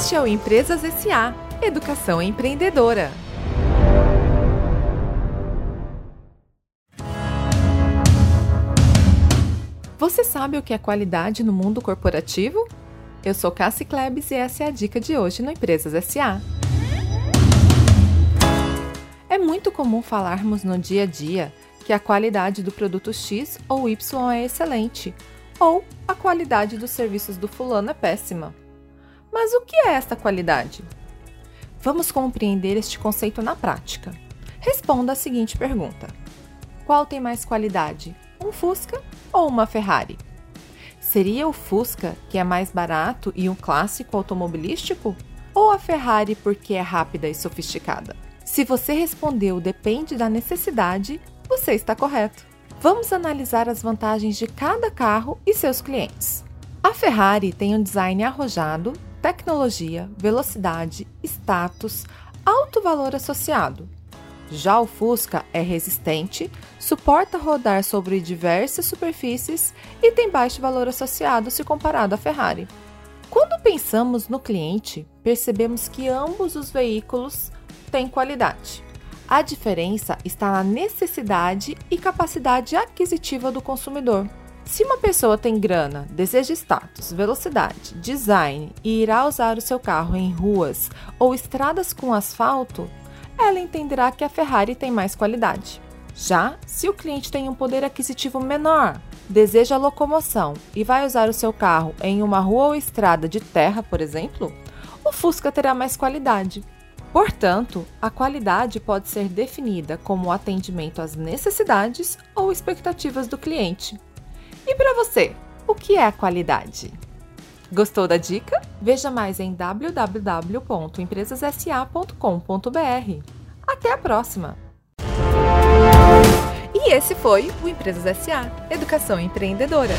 Este é o Empresas SA Educação Empreendedora. Você sabe o que é qualidade no mundo corporativo? Eu sou Cassie Klebs e essa é a dica de hoje no Empresas SA. É muito comum falarmos no dia a dia que a qualidade do produto X ou Y é excelente, ou a qualidade dos serviços do fulano é péssima. Mas o que é esta qualidade? Vamos compreender este conceito na prática. Responda a seguinte pergunta: Qual tem mais qualidade, um Fusca ou uma Ferrari? Seria o Fusca que é mais barato e um clássico automobilístico? Ou a Ferrari porque é rápida e sofisticada? Se você respondeu depende da necessidade, você está correto. Vamos analisar as vantagens de cada carro e seus clientes. A Ferrari tem um design arrojado, tecnologia, velocidade, status, alto valor associado. Já o Fusca é resistente, suporta rodar sobre diversas superfícies e tem baixo valor associado se comparado à Ferrari. Quando pensamos no cliente, percebemos que ambos os veículos têm qualidade. A diferença está na necessidade e capacidade aquisitiva do consumidor. Se uma pessoa tem grana, deseja status, velocidade, design e irá usar o seu carro em ruas ou estradas com asfalto, ela entenderá que a Ferrari tem mais qualidade. Já se o cliente tem um poder aquisitivo menor, deseja locomoção e vai usar o seu carro em uma rua ou estrada de terra, por exemplo, o Fusca terá mais qualidade. Portanto, a qualidade pode ser definida como atendimento às necessidades ou expectativas do cliente. E para você, o que é qualidade? Gostou da dica? Veja mais em www.empresassa.com.br. Até a próxima! E esse foi o Empresas SA Educação Empreendedora.